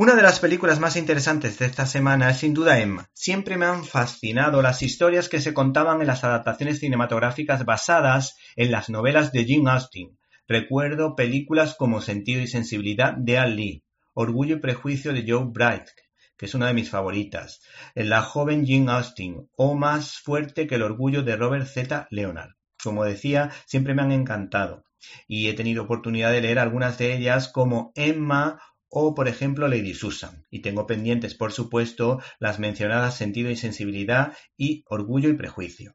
Una de las películas más interesantes de esta semana es sin duda Emma. Siempre me han fascinado las historias que se contaban en las adaptaciones cinematográficas basadas en las novelas de Jane Austen. Recuerdo películas como Sentido y Sensibilidad de Al Lee, Orgullo y Prejuicio de Joe Bright, que es una de mis favoritas, La joven Jane Austen o Más fuerte que el orgullo de Robert Z. Leonard. Como decía, siempre me han encantado y he tenido oportunidad de leer algunas de ellas como Emma o, por ejemplo, Lady Susan. Y tengo pendientes, por supuesto, las mencionadas Sentido y Sensibilidad y Orgullo y Prejuicio.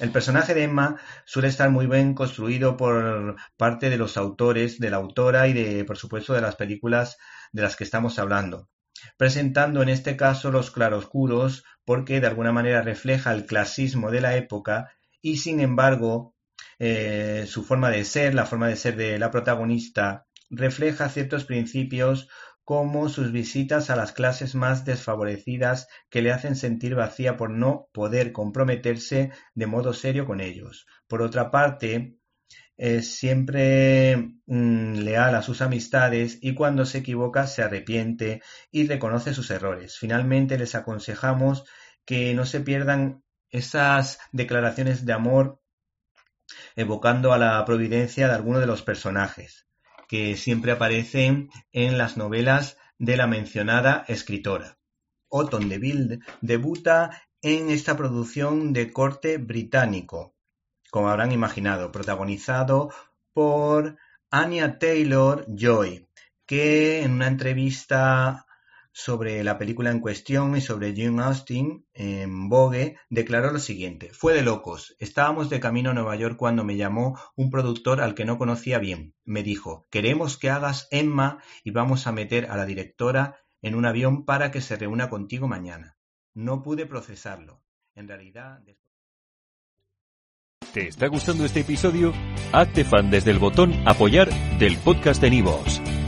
El personaje de Emma suele estar muy bien construido por parte de los autores, de la autora y de, por supuesto, de las películas de las que estamos hablando, presentando en este caso los claroscuros porque de alguna manera refleja el clasismo de la época y sin embargo eh, su forma de ser, la forma de ser de la protagonista refleja ciertos principios como sus visitas a las clases más desfavorecidas que le hacen sentir vacía por no poder comprometerse de modo serio con ellos. Por otra parte, es siempre mm, leal a sus amistades y cuando se equivoca se arrepiente y reconoce sus errores. Finalmente les aconsejamos que no se pierdan esas declaraciones de amor evocando a la providencia de alguno de los personajes que siempre aparecen en las novelas de la mencionada escritora. Otton DeVille debuta en esta producción de corte británico, como habrán imaginado, protagonizado por Anya Taylor Joy, que en una entrevista sobre la película en cuestión y sobre June Austen en Vogue, declaró lo siguiente: Fue de locos. Estábamos de camino a Nueva York cuando me llamó un productor al que no conocía bien. Me dijo: Queremos que hagas Emma y vamos a meter a la directora en un avión para que se reúna contigo mañana. No pude procesarlo. En realidad. ¿Te está gustando este episodio? Hazte fan desde el botón Apoyar del podcast de Nivos.